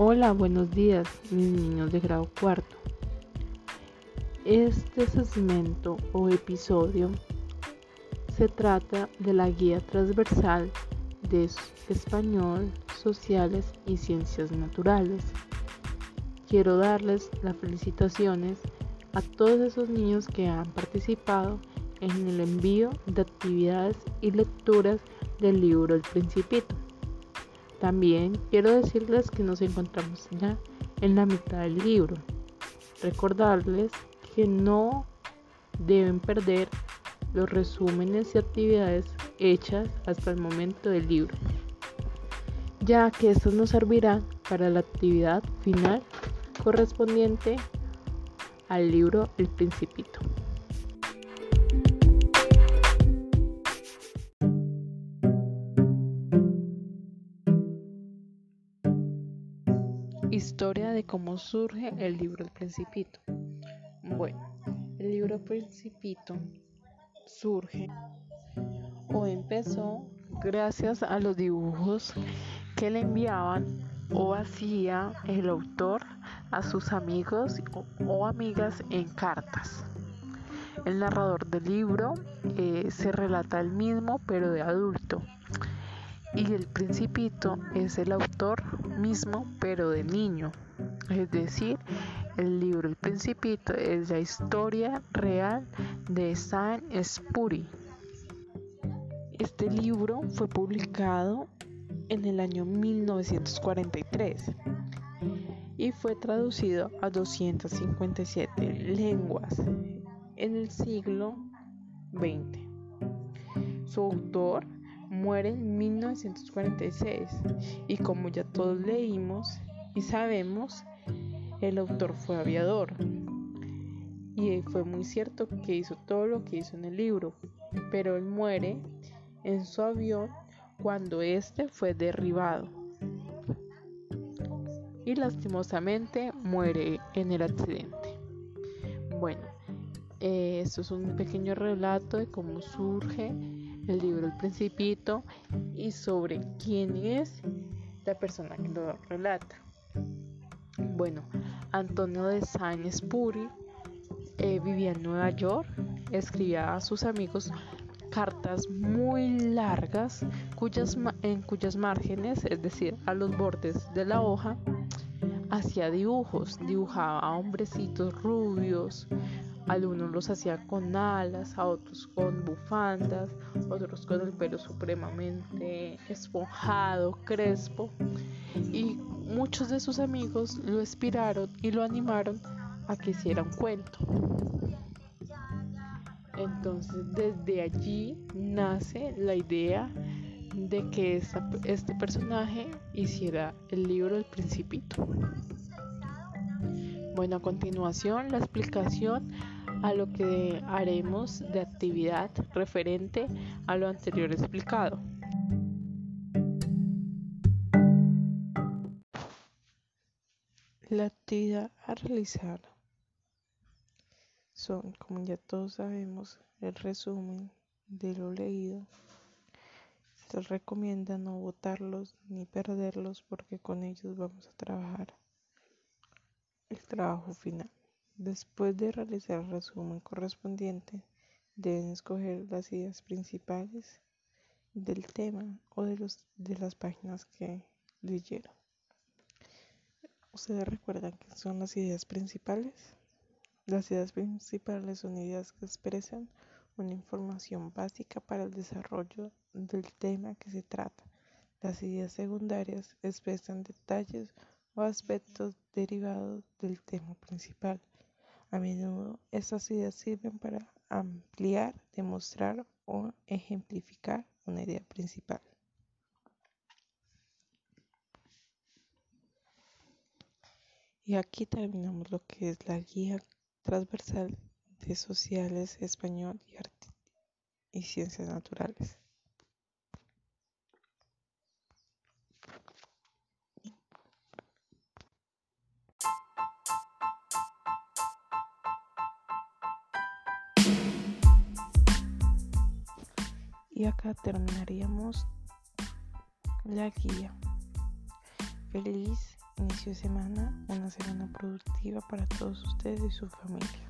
Hola, buenos días, mis niños de grado cuarto. Este segmento o episodio se trata de la guía transversal de español, sociales y ciencias naturales. Quiero darles las felicitaciones a todos esos niños que han participado en el envío de actividades y lecturas del libro El Principito. También quiero decirles que nos encontramos ya en la mitad del libro. Recordarles que no deben perder los resúmenes y actividades hechas hasta el momento del libro, ya que estos nos servirán para la actividad final correspondiente al libro El Principito. Historia de cómo surge el libro El Principito. Bueno, el libro Principito surge o empezó gracias a los dibujos que le enviaban o hacía el autor a sus amigos o amigas en cartas. El narrador del libro eh, se relata el mismo pero de adulto y el principito es el autor mismo pero de niño. Es decir, el libro El Principito es la historia real de Saint Spuri. Este libro fue publicado en el año 1943 y fue traducido a 257 lenguas en el siglo XX. Su autor muere en 1946 y como ya todos leímos y sabemos, el autor fue aviador. Y fue muy cierto que hizo todo lo que hizo en el libro, pero él muere en su avión cuando éste fue derribado. Y lastimosamente muere en el accidente. Bueno, eh, esto es un pequeño relato de cómo surge el libro El Principito y sobre quién es la persona que lo relata. Bueno, Antonio de Saint-Exupéry eh, vivía en Nueva York, escribía a sus amigos cartas muy largas cuyas, en cuyas márgenes, es decir, a los bordes de la hoja, hacía dibujos, dibujaba a hombrecitos rubios, algunos los hacía con alas, a otros con bufandas, otros con el pelo supremamente esponjado, crespo. Y muchos de sus amigos lo inspiraron y lo animaron a que hiciera un cuento. Entonces desde allí nace la idea de que este personaje hiciera el libro El Principito. Bueno, a continuación la explicación a lo que haremos de actividad referente a lo anterior explicado. La actividad a realizar son, como ya todos sabemos, el resumen de lo leído. Se recomienda no votarlos ni perderlos porque con ellos vamos a trabajar el trabajo final. Después de realizar el resumen correspondiente, deben escoger las ideas principales del tema o de, los, de las páginas que leyeron. ¿Ustedes recuerdan qué son las ideas principales? Las ideas principales son ideas que expresan una información básica para el desarrollo del tema que se trata. Las ideas secundarias expresan detalles o aspectos derivados del tema principal. A menudo estas ideas sirven para ampliar, demostrar o ejemplificar una idea principal. Y aquí terminamos lo que es la guía transversal de sociales, español y, y ciencias naturales. Y acá terminaríamos la guía. Feliz inicio de semana, una semana productiva para todos ustedes y su familia.